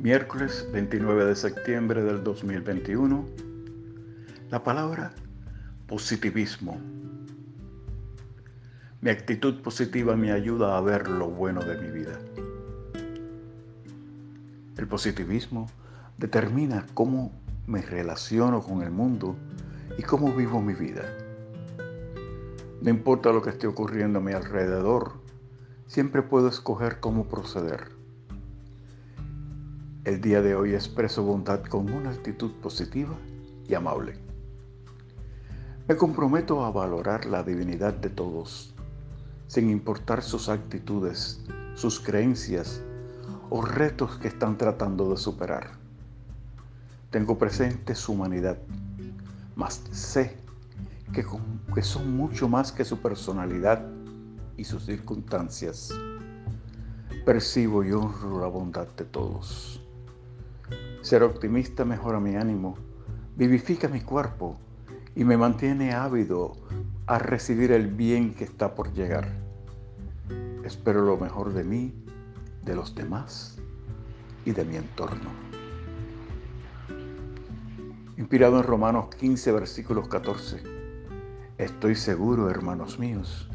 Miércoles 29 de septiembre del 2021. La palabra positivismo. Mi actitud positiva me ayuda a ver lo bueno de mi vida. El positivismo determina cómo me relaciono con el mundo y cómo vivo mi vida. No importa lo que esté ocurriendo a mi alrededor, siempre puedo escoger cómo proceder. El día de hoy expreso bondad con una actitud positiva y amable. Me comprometo a valorar la divinidad de todos, sin importar sus actitudes, sus creencias o retos que están tratando de superar. Tengo presente su humanidad, mas sé que, que son mucho más que su personalidad y sus circunstancias. Percibo y honro la bondad de todos. Ser optimista mejora mi ánimo, vivifica mi cuerpo y me mantiene ávido a recibir el bien que está por llegar. Espero lo mejor de mí, de los demás y de mi entorno. Inspirado en Romanos 15, versículos 14. Estoy seguro, hermanos míos,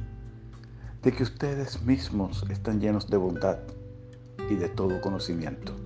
de que ustedes mismos están llenos de bondad y de todo conocimiento.